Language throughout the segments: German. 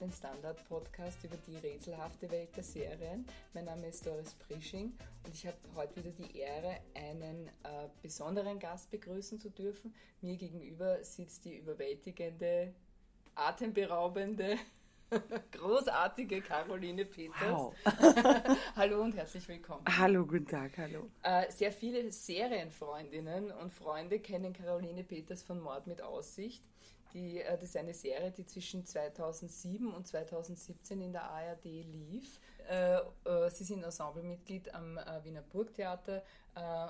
den Standard-Podcast über die rätselhafte Welt der Serien. Mein Name ist Doris Prisching und ich habe heute wieder die Ehre, einen äh, besonderen Gast begrüßen zu dürfen. Mir gegenüber sitzt die überwältigende, atemberaubende, großartige Caroline Peters. Wow. hallo und herzlich willkommen. Hallo, guten Tag, hallo. Äh, sehr viele Serienfreundinnen und Freunde kennen Caroline Peters von Mord mit Aussicht. Die, äh, das ist eine Serie, die zwischen 2007 und 2017 in der ARD lief. Äh, äh, sie sind Ensemblemitglied am Wiener Burgtheater,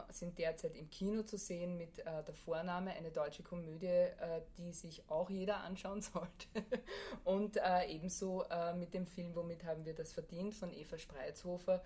sind derzeit im Kino zu sehen mit der Vorname, eine deutsche Komödie, die sich auch jeder anschauen sollte. Und ebenso mit dem Film Womit haben wir das verdient von Eva Spreizhofer,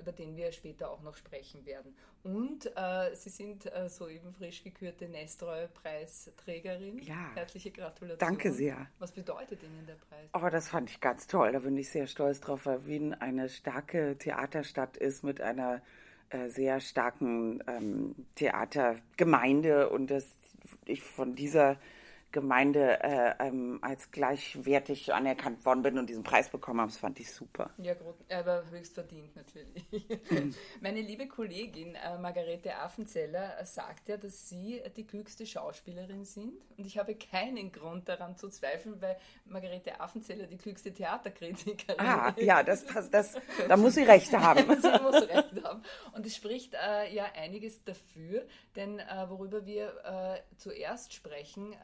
über den wir später auch noch sprechen werden. Und äh, Sie sind äh, soeben frisch gekürte Nestroy-Preisträgerin. Ja. Herzliche Gratulation. Danke sehr. Was bedeutet Ihnen der Preis? Oh, das fand ich ganz toll. Da bin ich sehr stolz drauf, weil Wien eine starke Theaterstadt ist mit einer äh, sehr starken ähm, Theatergemeinde und dass ich von dieser Gemeinde äh, ähm, als gleichwertig anerkannt worden bin und diesen Preis bekommen habe. Das fand ich super. Ja, aber höchst verdient natürlich. Mhm. Meine liebe Kollegin äh, Margarete Affenzeller äh, sagt ja, dass Sie die klügste Schauspielerin sind. Und ich habe keinen Grund daran zu zweifeln, weil Margarete Affenzeller die klügste Theaterkritikerin ah, ist. Ah, ja, das, das, das, da muss sie Recht haben. sie muss Recht haben. Und es spricht äh, ja einiges dafür, denn äh, worüber wir zuerst sprechen,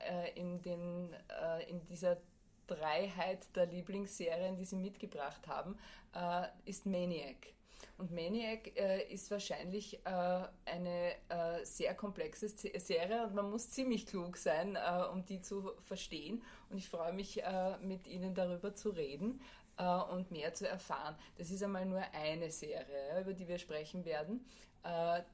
äh, in, den, äh, in dieser Dreiheit der Lieblingsserien, die sie mitgebracht haben, äh, ist Maniac. Und Maniac äh, ist wahrscheinlich äh, eine äh, sehr komplexe Serie und man muss ziemlich klug sein, um die zu verstehen. Und ich freue mich, mit Ihnen darüber zu reden und mehr zu erfahren. Das ist einmal nur eine Serie, über die wir sprechen werden.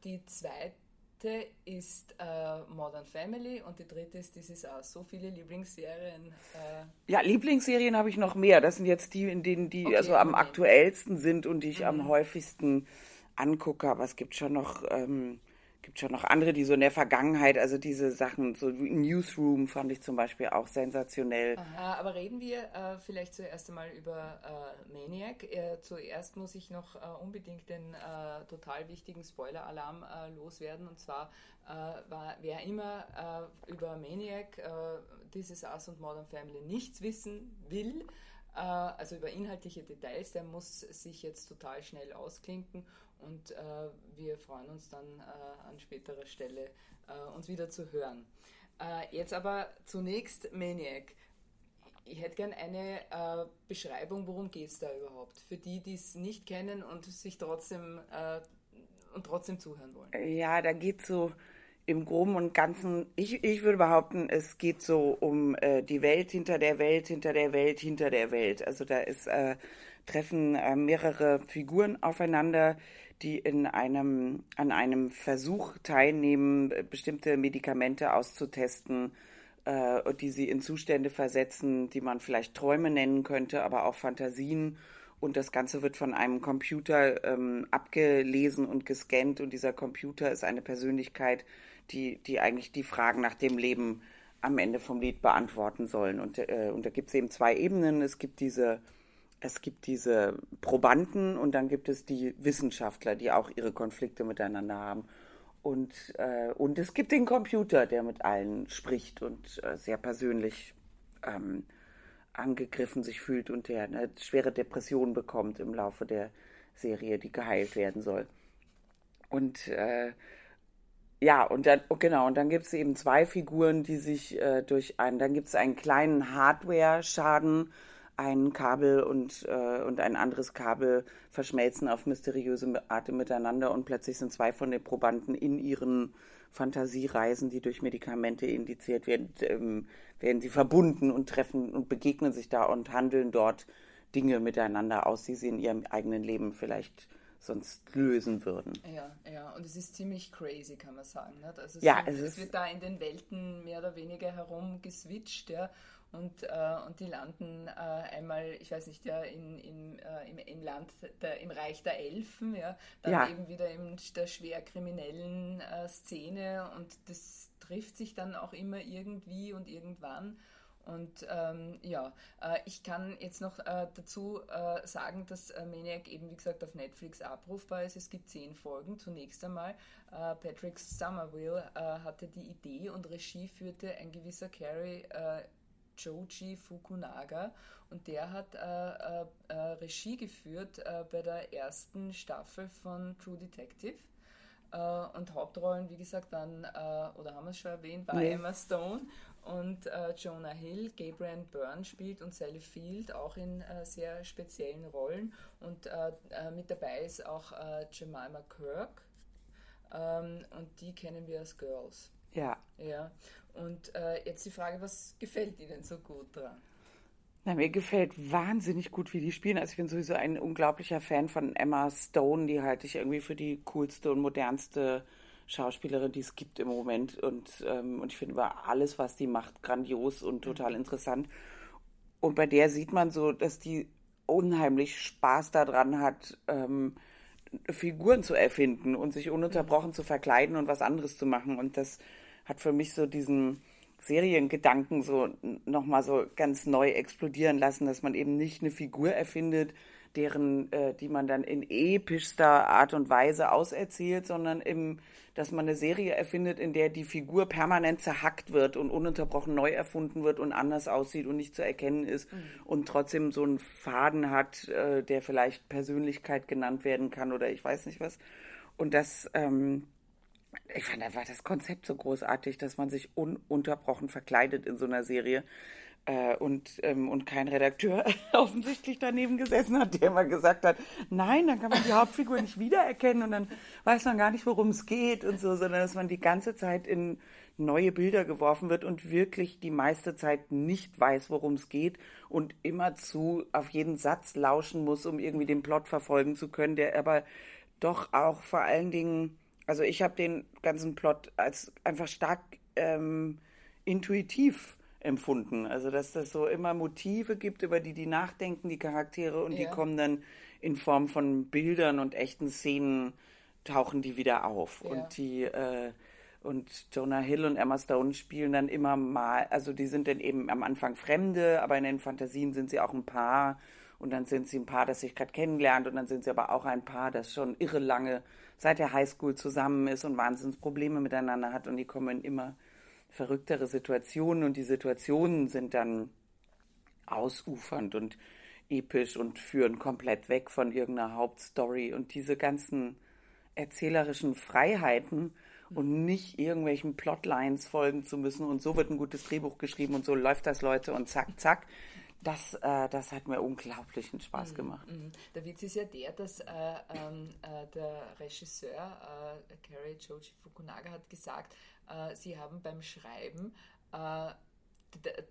die zweite zweite ist äh, Modern Family und die dritte ist This Is Us. So viele Lieblingsserien. Äh. Ja, Lieblingsserien habe ich noch mehr. Das sind jetzt die, in denen die okay, also am okay. aktuellsten sind und die ich mhm. am häufigsten angucke. Aber es gibt schon noch ähm, gibt schon noch andere, die so in der Vergangenheit, also diese Sachen, so Newsroom fand ich zum Beispiel auch sensationell. Aha, aber reden wir äh, vielleicht zuerst einmal über äh, Maniac. Äh, zuerst muss ich noch äh, unbedingt den äh, total wichtigen Spoiler-Alarm äh, loswerden. Und zwar war, wer immer über Maniac, This Is Us und Modern Family nichts wissen will, also über inhaltliche Details, der muss sich jetzt total schnell ausklinken und äh, wir freuen uns dann äh, an späterer Stelle äh, uns wieder zu hören. Äh, jetzt aber zunächst Maniac. Ich hätte gern eine äh, Beschreibung, worum geht es da überhaupt? Für die, die es nicht kennen und sich trotzdem äh, und trotzdem zuhören wollen. Ja, da geht so im Groben und Ganzen, ich, ich würde behaupten, es geht so um die Welt hinter der Welt, hinter der Welt, hinter der Welt. Also da ist, treffen mehrere Figuren aufeinander, die in einem, an einem Versuch teilnehmen, bestimmte Medikamente auszutesten, äh, die sie in Zustände versetzen, die man vielleicht Träume nennen könnte, aber auch Fantasien. Und das Ganze wird von einem Computer ähm, abgelesen und gescannt. Und dieser Computer ist eine Persönlichkeit, die, die eigentlich die Fragen nach dem Leben am Ende vom Lied beantworten sollen. Und, äh, und da gibt es eben zwei Ebenen. Es gibt diese es gibt diese Probanden und dann gibt es die Wissenschaftler, die auch ihre Konflikte miteinander haben. Und, äh, und es gibt den Computer, der mit allen spricht und äh, sehr persönlich ähm, angegriffen sich fühlt und der eine schwere Depression bekommt im Laufe der Serie, die geheilt werden soll. Und äh, ja, und dann, oh, genau, und dann gibt es eben zwei Figuren, die sich äh, durch einen, dann gibt es einen kleinen Hardware-Schaden, ein Kabel und, äh, und ein anderes Kabel verschmelzen auf mysteriöse Art miteinander und plötzlich sind zwei von den Probanden in ihren Fantasiereisen, die durch Medikamente indiziert werden, ähm, werden sie verbunden und treffen und begegnen sich da und handeln dort Dinge miteinander aus, die sie in ihrem eigenen Leben vielleicht sonst lösen würden. Ja, ja, und es ist ziemlich crazy, kann man sagen. Nicht? Also ja, es, es wird da in den Welten mehr oder weniger herumgeswitcht, ja, und, äh, und die landen äh, einmal, ich weiß nicht, ja, in, in, äh, im, im Land, der, im Reich der Elfen, ja, dann ja. eben wieder in der schwer kriminellen äh, Szene und das trifft sich dann auch immer irgendwie und irgendwann. Und ähm, ja, äh, ich kann jetzt noch äh, dazu äh, sagen, dass äh, Maniac eben, wie gesagt, auf Netflix abrufbar ist. Es gibt zehn Folgen. Zunächst einmal, äh, Patrick Somerville hatte die Idee und Regie führte ein gewisser Carrie Joji Fukunaga und der hat Regie geführt bei der ersten Staffel von True Detective. und Hauptrollen, wie gesagt, waren, oder haben wir es schon erwähnt, war nee. Emma Stone und äh, Jonah Hill, Gabriel Byrne spielt und Sally Field auch in äh, sehr speziellen Rollen. Und äh, äh mit dabei ist auch äh, Jemima Kirk ähm, und die kennen wir als Girls. Ja. Ja. Und äh, jetzt die Frage, was gefällt Ihnen so gut dran? Na, mir gefällt wahnsinnig gut, wie die spielen. Also ich bin sowieso ein unglaublicher Fan von Emma Stone, die halte ich irgendwie für die coolste und modernste Schauspielerin, die es gibt im Moment. Und, ähm, und ich finde über alles, was die macht, grandios und total interessant. Und bei der sieht man so, dass die unheimlich Spaß daran hat, ähm, Figuren zu erfinden und sich ununterbrochen mhm. zu verkleiden und was anderes zu machen. Und das hat für mich so diesen Seriengedanken so nochmal so ganz neu explodieren lassen, dass man eben nicht eine Figur erfindet, deren, äh, die man dann in epischster Art und Weise auserzählt, sondern im, dass man eine Serie erfindet, in der die Figur permanent zerhackt wird und ununterbrochen neu erfunden wird und anders aussieht und nicht zu erkennen ist mhm. und trotzdem so einen Faden hat, äh, der vielleicht Persönlichkeit genannt werden kann oder ich weiß nicht was. Und das, ähm, ich fand einfach das Konzept so großartig, dass man sich ununterbrochen verkleidet in so einer Serie. Äh, und, ähm, und kein Redakteur offensichtlich daneben gesessen hat, der immer gesagt hat, nein, dann kann man die Hauptfigur nicht wiedererkennen und dann weiß man gar nicht, worum es geht und so, sondern dass man die ganze Zeit in neue Bilder geworfen wird und wirklich die meiste Zeit nicht weiß, worum es geht und immerzu auf jeden Satz lauschen muss, um irgendwie den Plot verfolgen zu können, der aber doch auch vor allen Dingen, also ich habe den ganzen Plot als einfach stark ähm, intuitiv empfunden. Also dass das so immer Motive gibt, über die die nachdenken, die Charaktere, und ja. die kommen dann in Form von Bildern und echten Szenen, tauchen die wieder auf. Ja. Und die äh, und Jonah Hill und Emma Stone spielen dann immer mal, also die sind dann eben am Anfang Fremde, aber in den Fantasien sind sie auch ein Paar und dann sind sie ein Paar, das sich gerade kennenlernt und dann sind sie aber auch ein Paar, das schon irre lange seit der Highschool zusammen ist und Wahnsinnsprobleme miteinander hat und die kommen immer verrücktere Situationen und die Situationen sind dann ausufernd und episch und führen komplett weg von irgendeiner Hauptstory und diese ganzen erzählerischen Freiheiten und nicht irgendwelchen Plotlines folgen zu müssen und so wird ein gutes Drehbuch geschrieben und so läuft das Leute und zack, zack. Das, äh, das hat mir unglaublichen Spaß mhm, gemacht. Mhm. Der Witz ist ja der, dass äh, ähm, äh, der Regisseur äh, Kerry Joji Fukunaga hat gesagt, äh, sie haben beim Schreiben äh,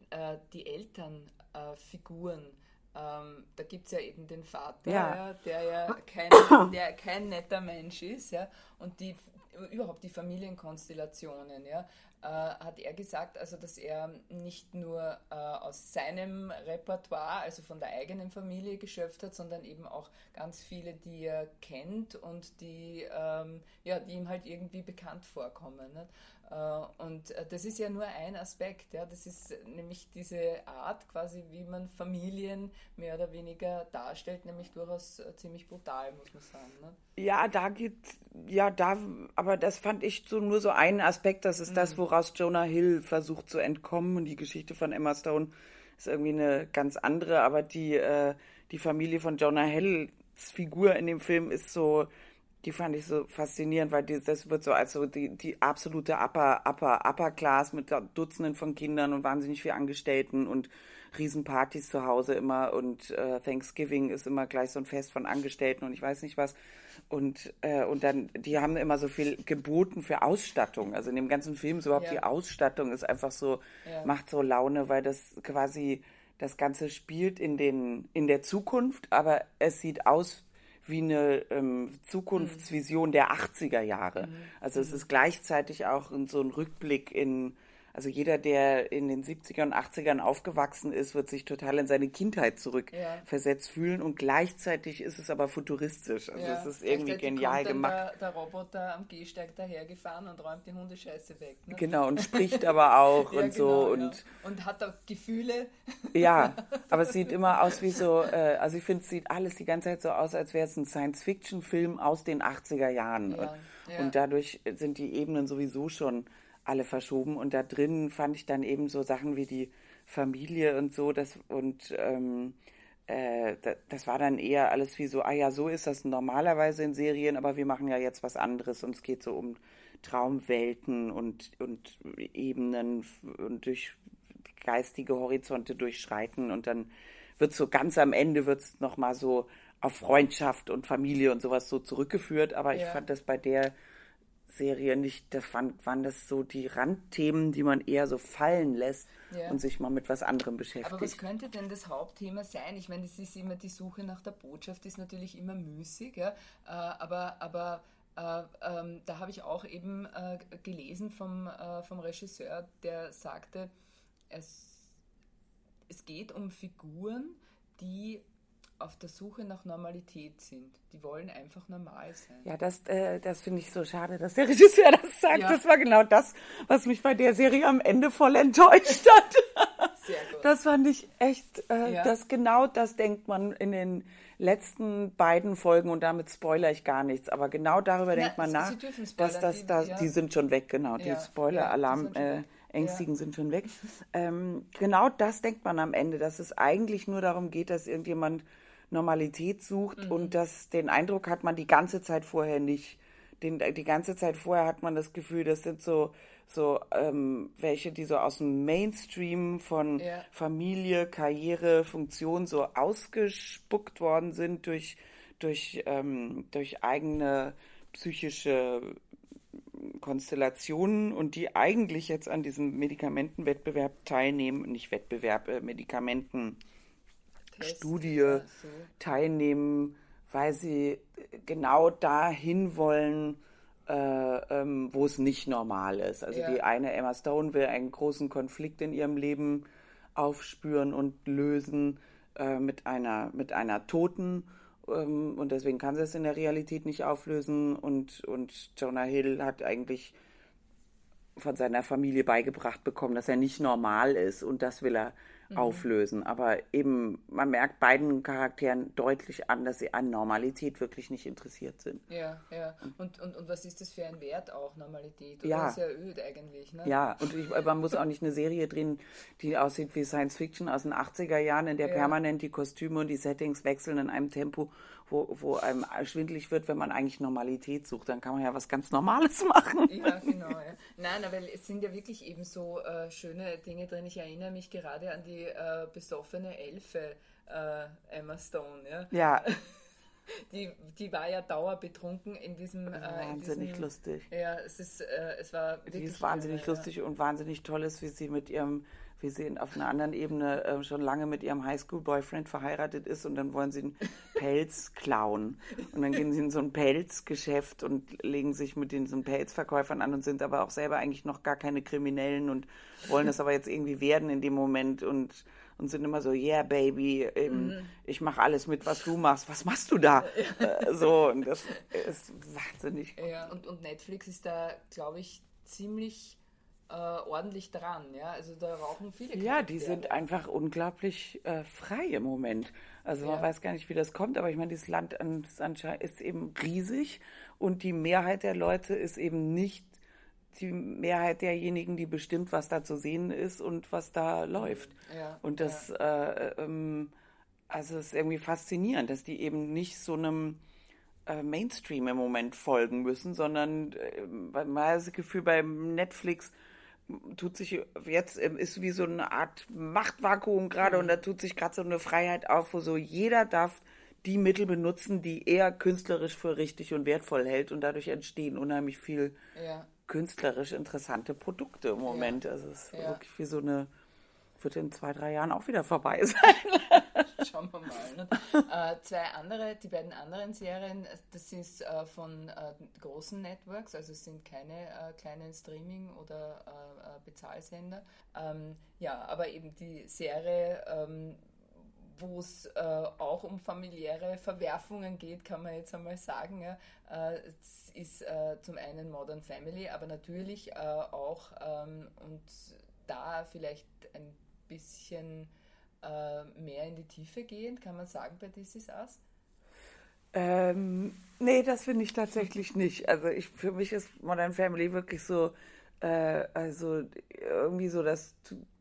äh, die Elternfiguren ähm, da gibt es ja eben den Vater, ja. Ja, der ja kein, der kein netter Mensch ist, ja, und die überhaupt die Familienkonstellationen, ja, äh, hat er gesagt, also dass er nicht nur äh, aus seinem Repertoire, also von der eigenen Familie geschöpft hat, sondern eben auch ganz viele, die er kennt und die, ähm, ja, die ihm halt irgendwie bekannt vorkommen. Ne? Äh, und äh, das ist ja nur ein Aspekt, ja. Das ist nämlich diese Art, quasi, wie man Familien mehr oder weniger darstellt, nämlich durchaus äh, ziemlich brutal, muss man sagen. Ne? Ja, da geht, ja, da, aber das fand ich so nur so einen Aspekt, das ist mhm. das, woraus Jonah Hill versucht zu entkommen. Und die Geschichte von Emma Stone ist irgendwie eine ganz andere, aber die, äh, die Familie von Jonah Hills Figur in dem Film ist so, die fand ich so faszinierend, weil die, das wird so als so die, die absolute Upper, Upper, Upper Class mit Dutzenden von Kindern und wahnsinnig viel Angestellten und Riesenpartys zu Hause immer und äh, Thanksgiving ist immer gleich so ein Fest von Angestellten und ich weiß nicht was. Und, äh, und dann, die haben immer so viel geboten für Ausstattung. Also in dem ganzen Film ist überhaupt ja. die Ausstattung ist einfach so, ja. macht so Laune, weil das quasi, das Ganze spielt in den, in der Zukunft, aber es sieht aus wie eine ähm, Zukunftsvision mhm. der 80er Jahre. Mhm. Also es ist gleichzeitig auch so ein Rückblick in also jeder, der in den 70er und 80ern aufgewachsen ist, wird sich total in seine Kindheit zurückversetzt ja. fühlen und gleichzeitig ist es aber futuristisch. Also ja. es ist irgendwie genial gemacht. Der, der, Roboter am Gehsteig dahergefahren und räumt die Hundescheiße weg. Ne? Genau, und spricht aber auch ja, und genau, so. Und, und hat auch Gefühle. Ja, aber es sieht immer aus wie so, äh, also ich finde, es sieht alles die ganze Zeit so aus, als wäre es ein Science-Fiction-Film aus den 80er Jahren. Und, und dadurch sind die Ebenen sowieso schon alle verschoben. Und da drin fand ich dann eben so Sachen wie die Familie und so, das und ähm, äh, das war dann eher alles wie so, ah ja, so ist das normalerweise in Serien, aber wir machen ja jetzt was anderes und es geht so um Traumwelten und, und Ebenen und durch geistige Horizonte durchschreiten und dann wird so ganz am Ende wird es nochmal so auf Freundschaft und Familie und sowas so zurückgeführt, aber ja. ich fand das bei der Serie nicht, das fand, waren das so die Randthemen, die man eher so fallen lässt ja. und sich mal mit was anderem beschäftigt. Aber was könnte denn das Hauptthema sein? Ich meine, es ist immer die Suche nach der Botschaft, ist natürlich immer müßig, ja? Äh, aber, aber äh, ähm, da habe ich auch eben äh, gelesen vom, äh, vom Regisseur, der sagte, es, es geht um Figuren, die auf der Suche nach Normalität sind. Die wollen einfach normal sein. Ja, das, äh, das finde ich so schade, dass der Regisseur das sagt. Ja. Das war genau das, was mich bei der Serie am Ende voll enttäuscht hat. Sehr gut. Das fand ich echt, äh, ja. das genau das denkt man in den letzten beiden Folgen und damit spoiler ich gar nichts, aber genau darüber Na, denkt man nach, dass das, die, das, ja. die sind schon weg, genau, die Spoiler-Alarm. Äh, Ängstigen ja. sind schon weg. Ähm, genau das denkt man am Ende, dass es eigentlich nur darum geht, dass irgendjemand Normalität sucht mhm. und das den Eindruck hat man die ganze Zeit vorher nicht. Den, die ganze Zeit vorher hat man das Gefühl, das sind so so ähm, welche, die so aus dem Mainstream von ja. Familie, Karriere, Funktion so ausgespuckt worden sind durch durch ähm, durch eigene psychische Konstellationen und die eigentlich jetzt an diesem Medikamentenwettbewerb teilnehmen, nicht Wettbewerb, äh, Medikamenten Studie teilnehmen, weil sie genau dahin wollen, äh, ähm, wo es nicht normal ist. Also ja. die eine Emma Stone will einen großen Konflikt in ihrem Leben aufspüren und lösen äh, mit einer mit einer Toten ähm, und deswegen kann sie es in der Realität nicht auflösen und und Jonah Hill hat eigentlich von seiner Familie beigebracht bekommen, dass er nicht normal ist und das will er mhm. auflösen. Aber eben, man merkt beiden Charakteren deutlich an, dass sie an Normalität wirklich nicht interessiert sind. Ja, ja. Und, und, und was ist das für ein Wert auch, Normalität? Oder ja. sehr öd eigentlich. Ne? Ja, und ich, man muss auch nicht eine Serie drehen, die aussieht wie Science Fiction aus den 80er Jahren, in der ja. permanent die Kostüme und die Settings wechseln in einem Tempo, wo, wo einem schwindlig wird, wenn man eigentlich Normalität sucht. Dann kann man ja was ganz Normales machen. Ja, genau. Ja. Nein, aber es sind ja wirklich eben so äh, schöne Dinge drin. Ich erinnere mich gerade an die äh, besoffene Elfe äh, Emma Stone. Ja. ja. Die, die war ja dauerbetrunken in diesem. Äh, wahnsinnig in diesem, lustig. Ja, es ist, äh, es war. Die ist wahnsinnig lustig ja. und wahnsinnig toll ist, wie sie mit ihrem wie sie auf einer anderen Ebene äh, schon lange mit ihrem Highschool-Boyfriend verheiratet ist und dann wollen sie einen Pelz klauen. Und dann gehen sie in so ein Pelzgeschäft und legen sich mit diesen Pelzverkäufern an und sind aber auch selber eigentlich noch gar keine Kriminellen und wollen das aber jetzt irgendwie werden in dem Moment und, und sind immer so, yeah, baby, ähm, mhm. ich mache alles mit, was du machst. Was machst du da? Äh, so, und das ist wahnsinnig. Ja, und, und Netflix ist da, glaube ich, ziemlich äh, ordentlich dran. Ja? Also da rauchen viele. Ja, die sind einfach unglaublich äh, frei im Moment. Also man weiß gar nicht, wie das kommt, aber ich meine, dieses Land ist eben riesig und die Mehrheit der Leute ist eben nicht die Mehrheit derjenigen, die bestimmt, was da zu sehen ist und was da läuft. Ja, und das, ja. äh, ähm, also es ist irgendwie faszinierend, dass die eben nicht so einem äh, Mainstream im Moment folgen müssen, sondern äh, man hat das Gefühl, bei Netflix tut sich jetzt ähm, ist wie so eine Art Machtvakuum gerade mhm. und da tut sich gerade so eine Freiheit auf, wo so jeder darf die Mittel benutzen, die er künstlerisch für richtig und wertvoll hält und dadurch entstehen unheimlich viel ja. künstlerisch interessante Produkte im Moment. Ja. Also es ist ja. wirklich wie so eine wird in zwei, drei Jahren auch wieder vorbei sein. Schauen wir mal. Ne? äh, zwei andere, die beiden anderen Serien, das ist äh, von äh, großen Networks, also es sind keine äh, kleinen Streaming- oder äh, äh, Bezahlsender. Ähm, ja, aber eben die Serie, ähm, wo es auch um familiäre Verwerfungen geht, kann man jetzt einmal sagen. Ja. Es ist zum einen Modern Family, aber natürlich auch ähm, und da vielleicht ein bisschen äh, mehr in die Tiefe gehen, kann man sagen bei This Is Us? Ähm, nee, das finde ich tatsächlich nicht. Also ich, für mich ist Modern Family wirklich so, äh, also irgendwie so das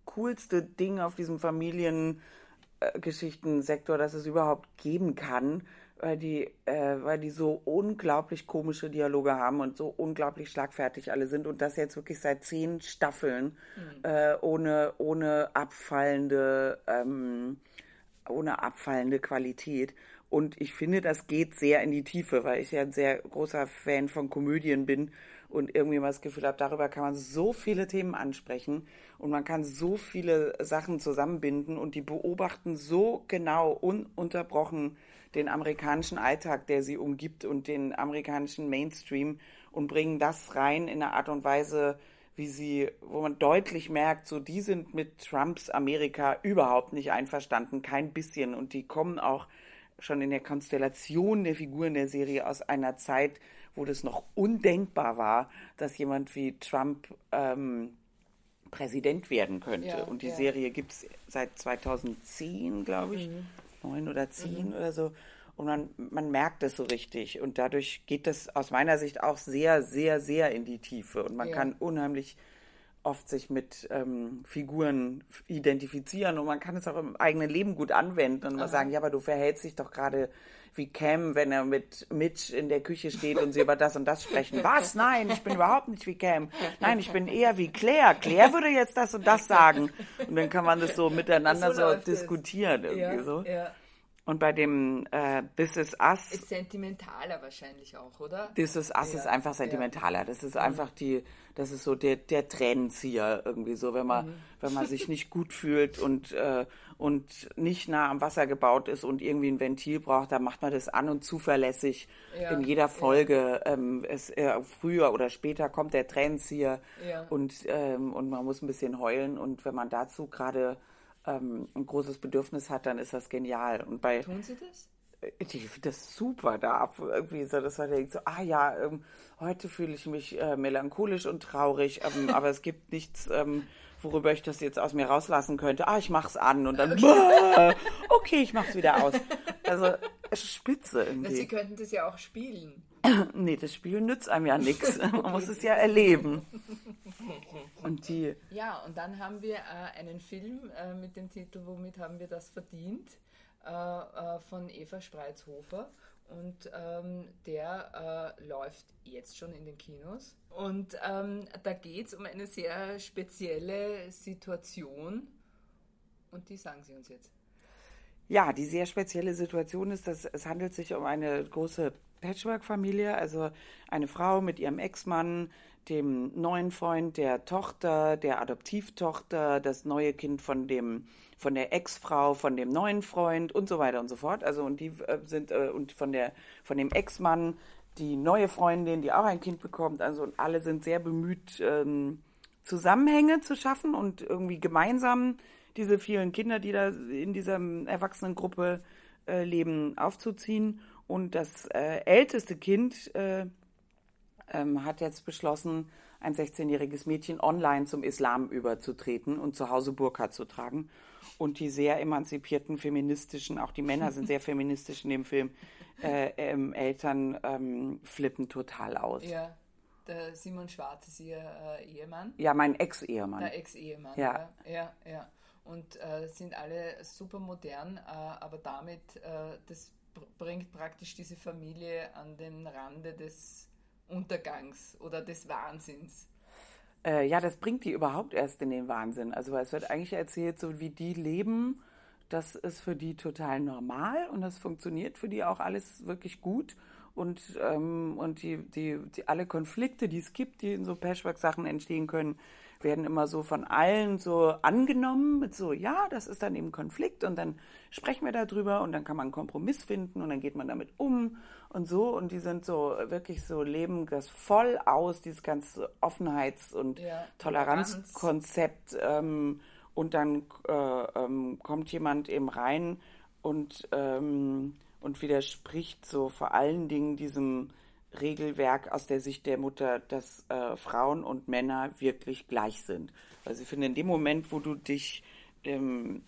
coolste Ding auf diesem Familiengeschichtensektor, das es überhaupt geben kann, weil die, äh, weil die so unglaublich komische Dialoge haben und so unglaublich schlagfertig alle sind und das jetzt wirklich seit zehn Staffeln mhm. äh, ohne, ohne abfallende, ähm, ohne abfallende Qualität. Und ich finde, das geht sehr in die Tiefe, weil ich ja ein sehr großer Fan von Komödien bin und irgendwie mal das Gefühl habe, darüber kann man so viele Themen ansprechen und man kann so viele Sachen zusammenbinden und die beobachten so genau, ununterbrochen den amerikanischen Alltag, der sie umgibt und den amerikanischen Mainstream und bringen das rein in eine Art und Weise, wie sie, wo man deutlich merkt, so die sind mit Trumps Amerika überhaupt nicht einverstanden, kein bisschen und die kommen auch schon in der Konstellation der Figuren der Serie aus einer Zeit, wo das noch undenkbar war, dass jemand wie Trump ähm, Präsident werden könnte. Ja, und die ja. Serie gibt es seit 2010, glaube ich, mhm. Neun oder zehn mhm. oder so. Und man, man merkt es so richtig. Und dadurch geht das aus meiner Sicht auch sehr, sehr, sehr in die Tiefe. Und man ja. kann unheimlich oft sich mit ähm, Figuren identifizieren und man kann es auch im eigenen Leben gut anwenden und mal sagen, ja, aber du verhältst dich doch gerade wie Cam, wenn er mit Mitch in der Küche steht und sie über das und das sprechen. Was? Nein, ich bin überhaupt nicht wie Cam. Nein, ich bin eher wie Claire. Claire würde jetzt das und das sagen. Und dann kann man das so miteinander so, so diskutieren irgendwie ja, so. Ja. Und bei dem äh, This Is Us. Ist sentimentaler wahrscheinlich auch, oder? This Is Us ja. ist einfach sentimentaler. Das ist einfach die, das ist so der, der Tränenzieher irgendwie so, wenn man, mhm. wenn man sich nicht gut fühlt und, äh, und nicht nah am Wasser gebaut ist und irgendwie ein Ventil braucht, dann macht man das an und zuverlässig ja. in jeder Folge. Ähm, es, äh, früher oder später kommt der Tränenzieher und, ähm, und man muss ein bisschen heulen und wenn man dazu gerade ähm, ein großes Bedürfnis hat, dann ist das genial. Und bei, Tun Sie das? Ich finde das super da. Irgendwie so, das war so, ah ja, ähm, heute fühle ich mich äh, melancholisch und traurig, ähm, aber es gibt nichts, ähm, worüber ich das jetzt aus mir rauslassen könnte. Ah, ich mach's an und dann, okay, okay ich mach's wieder aus. Also, spitze irgendwie. Sie könnten das ja auch spielen. nee, das Spiel nützt einem ja nichts. Man muss es ja erleben. Und die. Ja, und dann haben wir äh, einen Film äh, mit dem Titel Womit haben wir das verdient? Äh, äh von Eva Spreizhofer. Und ähm, der äh, läuft jetzt schon in den Kinos. Und ähm, da geht es um eine sehr spezielle Situation. Und die sagen Sie uns jetzt. Ja, die sehr spezielle Situation ist, dass es handelt sich um eine große Patchwork-Familie, also eine Frau mit ihrem Ex-Mann, dem neuen Freund der Tochter, der Adoptivtochter, das neue Kind von dem von der Ex-Frau, von dem neuen Freund und so weiter und so fort. Also und die äh, sind äh, und von der von dem Ex-Mann die neue Freundin, die auch ein Kind bekommt. Also und alle sind sehr bemüht ähm, Zusammenhänge zu schaffen und irgendwie gemeinsam diese vielen Kinder, die da in dieser Erwachsenengruppe äh, leben, aufzuziehen. Und das äh, älteste Kind äh, ähm, hat jetzt beschlossen, ein 16-jähriges Mädchen online zum Islam überzutreten und zu Hause Burka zu tragen. Und die sehr emanzipierten feministischen, auch die Männer sind sehr feministisch in dem Film, äh, ähm, Eltern ähm, flippen total aus. Ja, der Simon Schwarz ist ihr äh, Ehemann. Ja, mein Ex-Ehemann. Der Ex-Ehemann, ja. ja. ja, ja. Und äh, sind alle super modern, äh, aber damit äh, das bringt praktisch diese Familie an den Rande des Untergangs oder des Wahnsinns. Äh, ja, das bringt die überhaupt erst in den Wahnsinn. Also es wird eigentlich erzählt, so wie die leben, das ist für die total normal und das funktioniert für die auch alles wirklich gut. und, ähm, und die, die, die, alle Konflikte, die es gibt, die in so Patchwork-Sachen entstehen können, werden immer so von allen so angenommen mit so, ja, das ist dann eben Konflikt und dann sprechen wir darüber und dann kann man einen Kompromiss finden und dann geht man damit um und so. Und die sind so wirklich so, leben das voll aus, dieses ganze Offenheits- und ja, Toleranzkonzept ähm, und dann äh, ähm, kommt jemand eben rein und ähm, und widerspricht so vor allen Dingen diesem Regelwerk aus der Sicht der Mutter, dass äh, Frauen und Männer wirklich gleich sind. Also ich finde, in dem Moment, wo du dich ähm,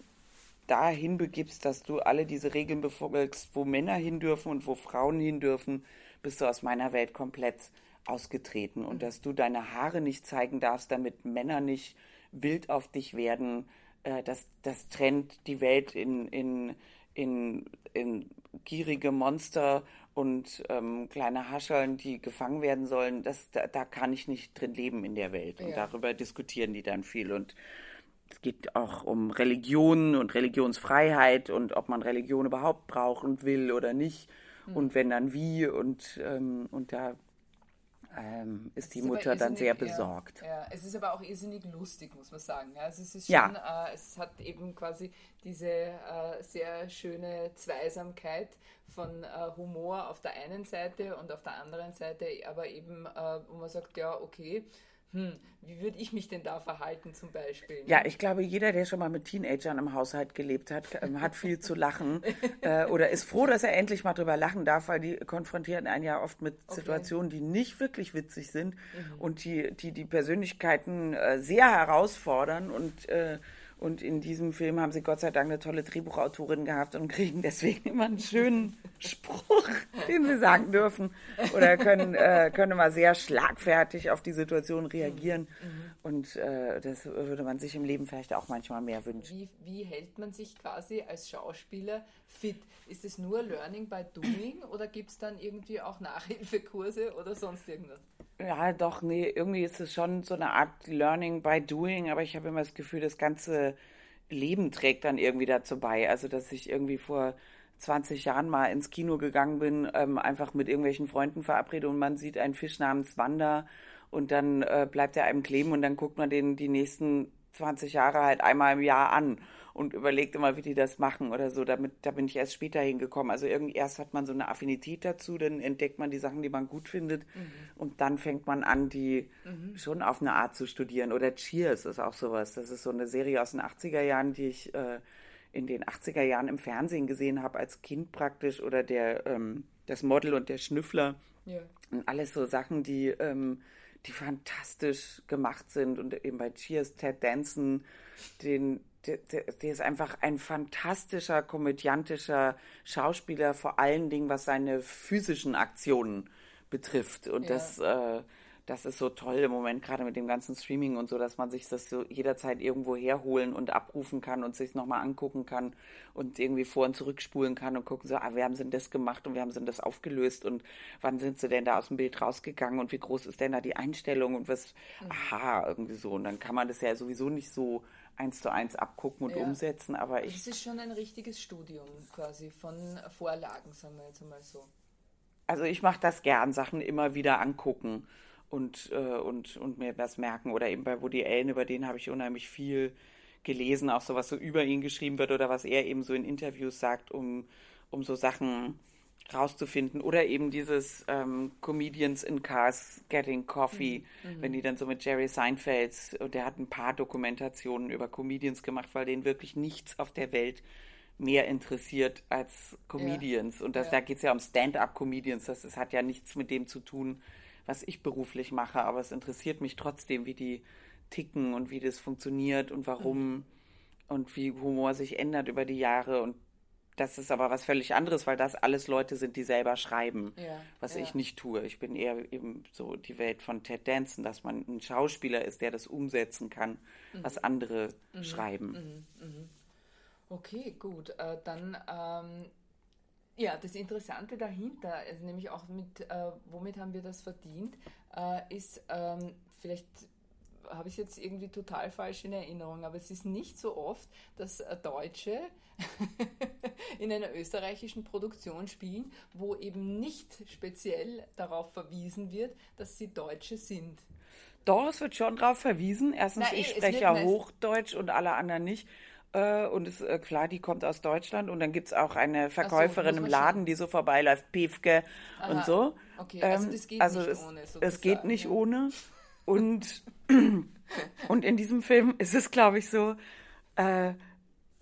dahin begibst, dass du alle diese Regeln befolgst, wo Männer hin dürfen und wo Frauen hin dürfen, bist du aus meiner Welt komplett ausgetreten. Und mhm. dass du deine Haare nicht zeigen darfst, damit Männer nicht wild auf dich werden, äh, das, das trennt die Welt in, in, in, in gierige Monster und ähm, kleine Hascheln, die gefangen werden sollen, das, da, da, kann ich nicht drin leben in der Welt. Und ja. darüber diskutieren die dann viel. Und es geht auch um Religion und Religionsfreiheit und ob man Religion überhaupt brauchen will oder nicht. Mhm. Und wenn dann wie. Und, ähm, und da ähm, ist die Mutter dann sehr besorgt. Ja, ja, es ist aber auch irrsinnig lustig, muss man sagen. Also es ist schon, ja. äh, es hat eben quasi diese äh, sehr schöne Zweisamkeit von äh, Humor auf der einen Seite und auf der anderen Seite aber eben, äh, wo man sagt, ja, okay, hm, wie würde ich mich denn da verhalten zum Beispiel? Ne? Ja, ich glaube, jeder, der schon mal mit Teenagern im Haushalt gelebt hat, ähm, hat viel zu lachen äh, oder ist froh, dass er endlich mal drüber lachen darf, weil die konfrontieren einen ja oft mit okay. Situationen, die nicht wirklich witzig sind mhm. und die, die die Persönlichkeiten äh, sehr herausfordern und äh, und in diesem Film haben sie Gott sei Dank eine tolle Drehbuchautorin gehabt und kriegen deswegen immer einen schönen Spruch, den sie sagen dürfen. Oder können, äh, können immer sehr schlagfertig auf die Situation reagieren. Mhm. Und äh, das würde man sich im Leben vielleicht auch manchmal mehr wünschen. Wie, wie hält man sich quasi als Schauspieler fit? Ist es nur Learning by Doing oder gibt es dann irgendwie auch Nachhilfekurse oder sonst irgendwas? Ja, doch, nee, irgendwie ist es schon so eine Art Learning by Doing, aber ich habe immer das Gefühl, das ganze Leben trägt dann irgendwie dazu bei. Also, dass ich irgendwie vor 20 Jahren mal ins Kino gegangen bin, ähm, einfach mit irgendwelchen Freunden verabredet und man sieht einen Fisch namens Wanda und dann äh, bleibt er einem kleben und dann guckt man den die nächsten 20 Jahre halt einmal im Jahr an und überlegt immer, wie die das machen oder so. Damit, da bin ich erst später hingekommen. Also irgendwie erst hat man so eine Affinität dazu, dann entdeckt man die Sachen, die man gut findet mhm. und dann fängt man an, die mhm. schon auf eine Art zu studieren. Oder Cheers ist auch sowas. Das ist so eine Serie aus den 80er Jahren, die ich äh, in den 80er Jahren im Fernsehen gesehen habe, als Kind praktisch. Oder der, ähm, das Model und der Schnüffler. Ja. Und alles so Sachen, die, ähm, die fantastisch gemacht sind. Und eben bei Cheers, Ted Danson, den, der, der, ist einfach ein fantastischer, komödiantischer Schauspieler, vor allen Dingen, was seine physischen Aktionen betrifft. Und ja. das, äh, das ist so toll im Moment, gerade mit dem ganzen Streaming und so, dass man sich das so jederzeit irgendwo herholen und abrufen kann und sich nochmal angucken kann und irgendwie vor- und zurückspulen kann und gucken so, ah, wir haben denn das gemacht und wir haben denn das aufgelöst und wann sind sie denn da aus dem Bild rausgegangen und wie groß ist denn da die Einstellung und was, mhm. aha, irgendwie so. Und dann kann man das ja sowieso nicht so eins zu eins abgucken und ja. umsetzen, aber ich. Es ist schon ein richtiges Studium quasi von Vorlagen, sagen wir jetzt einmal so. Also ich mache das gern, Sachen immer wieder angucken und, äh, und, und mir was merken. Oder eben bei Woody Allen, über den habe ich unheimlich viel gelesen, auch so was so über ihn geschrieben wird oder was er eben so in Interviews sagt, um, um so Sachen rauszufinden. Oder eben dieses ähm, Comedians in Cars Getting Coffee, mhm. wenn die dann so mit Jerry Seinfeld, und der hat ein paar Dokumentationen über Comedians gemacht, weil den wirklich nichts auf der Welt mehr interessiert als Comedians. Ja. Und das, ja. da geht es ja um Stand-up-Comedians. Das, das hat ja nichts mit dem zu tun, was ich beruflich mache, aber es interessiert mich trotzdem, wie die ticken und wie das funktioniert und warum mhm. und wie Humor sich ändert über die Jahre. Und das ist aber was völlig anderes, weil das alles Leute sind, die selber schreiben, ja, was ja. ich nicht tue. Ich bin eher eben so die Welt von Ted Danson, dass man ein Schauspieler ist, der das umsetzen kann, mhm. was andere mhm. schreiben. Mhm. mhm. Okay, gut. Äh, dann ähm, ja, das Interessante dahinter, also nämlich auch mit, äh, womit haben wir das verdient, äh, ist ähm, vielleicht habe ich jetzt irgendwie total falsch in Erinnerung, aber es ist nicht so oft, dass äh, Deutsche in einer österreichischen Produktion spielen, wo eben nicht speziell darauf verwiesen wird, dass sie Deutsche sind. Doch, es wird schon darauf verwiesen. Erstens, Na, ich spreche ja Hochdeutsch und alle anderen nicht. Äh, und es, äh, klar, die kommt aus Deutschland. Und dann gibt es auch eine Verkäuferin so, im Laden, die so vorbeiläuft, Piefke und so. Okay, also ähm, das geht also nicht es, ohne. Es geht nicht ja. ohne. Und, und in diesem Film ist es, glaube ich, so, äh,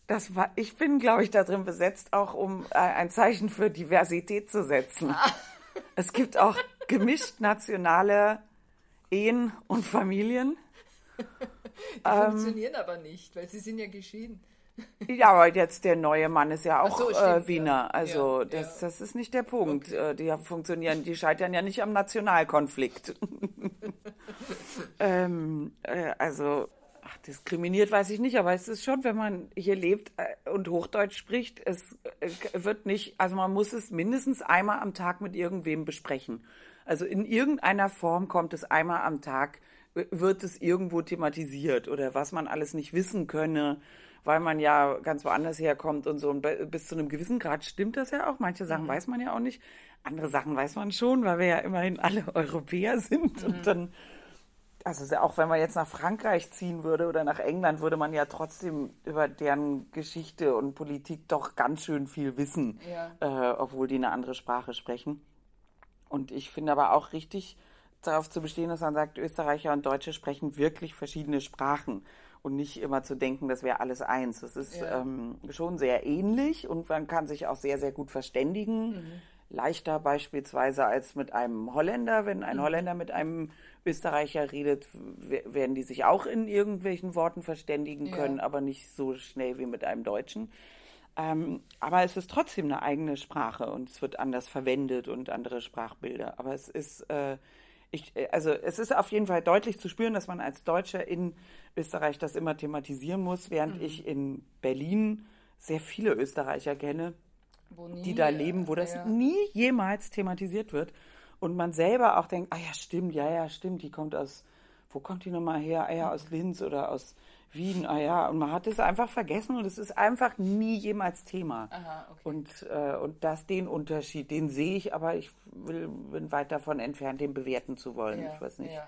das war, ich bin, glaube ich, darin besetzt, auch um äh, ein Zeichen für Diversität zu setzen. Ah. Es gibt auch gemischt nationale Ehen und Familien. Die ähm, funktionieren aber nicht, weil sie sind ja geschieden. Ja, aber jetzt der neue Mann ist ja auch so, äh, Wiener. Ja. Also ja, das, ja. das ist nicht der Punkt. Okay. Äh, die funktionieren, die scheitern ja nicht am Nationalkonflikt. ähm, äh, also ach, diskriminiert weiß ich nicht, aber es ist schon, wenn man hier lebt äh, und Hochdeutsch spricht, es äh, wird nicht, also man muss es mindestens einmal am Tag mit irgendwem besprechen. Also in irgendeiner Form kommt es einmal am Tag, wird es irgendwo thematisiert oder was man alles nicht wissen könne weil man ja ganz woanders herkommt und so. Und bis zu einem gewissen Grad stimmt das ja auch. Manche Sachen mhm. weiß man ja auch nicht. Andere Sachen weiß man schon, weil wir ja immerhin alle Europäer sind. Mhm. Und dann, also auch wenn man jetzt nach Frankreich ziehen würde oder nach England, würde man ja trotzdem über deren Geschichte und Politik doch ganz schön viel wissen, ja. äh, obwohl die eine andere Sprache sprechen. Und ich finde aber auch richtig darauf zu bestehen, dass man sagt, Österreicher und Deutsche sprechen wirklich verschiedene Sprachen und nicht immer zu denken, das wäre alles eins. Das ist ja. ähm, schon sehr ähnlich und man kann sich auch sehr, sehr gut verständigen. Mhm. Leichter beispielsweise als mit einem Holländer. Wenn ein mhm. Holländer mit einem Österreicher redet, werden die sich auch in irgendwelchen Worten verständigen ja. können, aber nicht so schnell wie mit einem Deutschen. Ähm, aber es ist trotzdem eine eigene Sprache und es wird anders verwendet und andere Sprachbilder. Aber es ist äh, ich, äh, also es ist auf jeden Fall deutlich zu spüren, dass man als Deutscher in Österreich das immer thematisieren muss, während mhm. ich in Berlin sehr viele Österreicher kenne, nie, die da leben, wo das ja. nie jemals thematisiert wird. Und man selber auch denkt, ah ja, stimmt, ja, ja, stimmt, die kommt aus, wo kommt die nochmal her? Ah ja, aus Linz oder aus Wien, ah ja, und man hat es einfach vergessen und es ist einfach nie jemals Thema. Aha, okay. Und, äh, und das, den Unterschied, den sehe ich, aber ich will, bin weit davon entfernt, den bewerten zu wollen. Ja, ich weiß nicht, ja.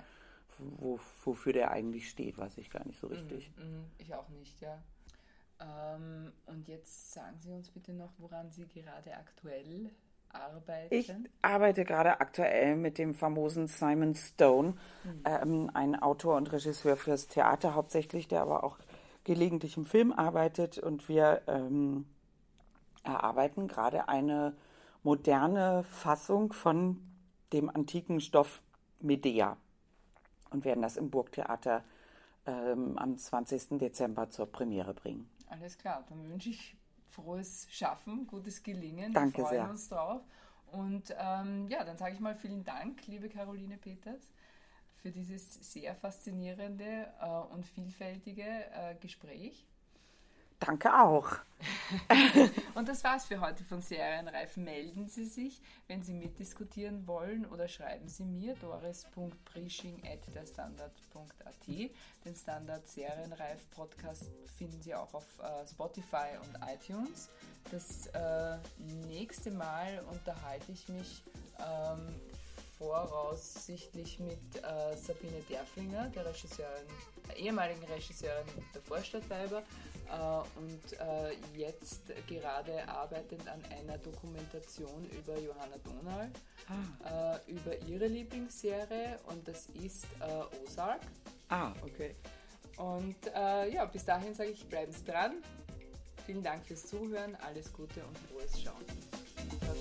wo, wofür der eigentlich steht, weiß ich gar nicht so richtig. Mhm, mh, ich auch nicht, ja. Ähm, und jetzt sagen Sie uns bitte noch, woran Sie gerade aktuell arbeiten? Ich arbeite gerade aktuell mit dem famosen Simon Stone, mhm. ähm, ein Autor und Regisseur fürs Theater hauptsächlich, der aber auch gelegentlich im Film arbeitet. Und wir ähm, erarbeiten gerade eine moderne Fassung von dem antiken Stoff Medea und werden das im Burgtheater ähm, am 20. Dezember zur Premiere bringen. Alles klar, dann wünsche ich frohes Schaffen, gutes Gelingen. Danke Wir freuen sehr. uns drauf. Und ähm, ja, dann sage ich mal vielen Dank, liebe Caroline Peters, für dieses sehr faszinierende äh, und vielfältige äh, Gespräch. Danke auch. und das war's für heute von Serienreif. Melden Sie sich, wenn Sie mitdiskutieren wollen oder schreiben Sie mir doris.prisching.derstandard.at. Den Standard Serienreif Podcast finden Sie auch auf äh, Spotify und iTunes. Das äh, nächste Mal unterhalte ich mich ähm, voraussichtlich mit äh, Sabine Derflinger, der Regisseurin, der ehemaligen Regisseurin der Vorstadtweiber äh, und äh, jetzt gerade arbeitend an einer Dokumentation über Johanna Donald, ah. Äh, über ihre Lieblingsserie und das ist Ozark. Ah, okay. Und ja, bis dahin sage ich, bleiben Sie dran. Vielen Dank fürs Zuhören, alles Gute und frohes Schauen. Ciao, ciao.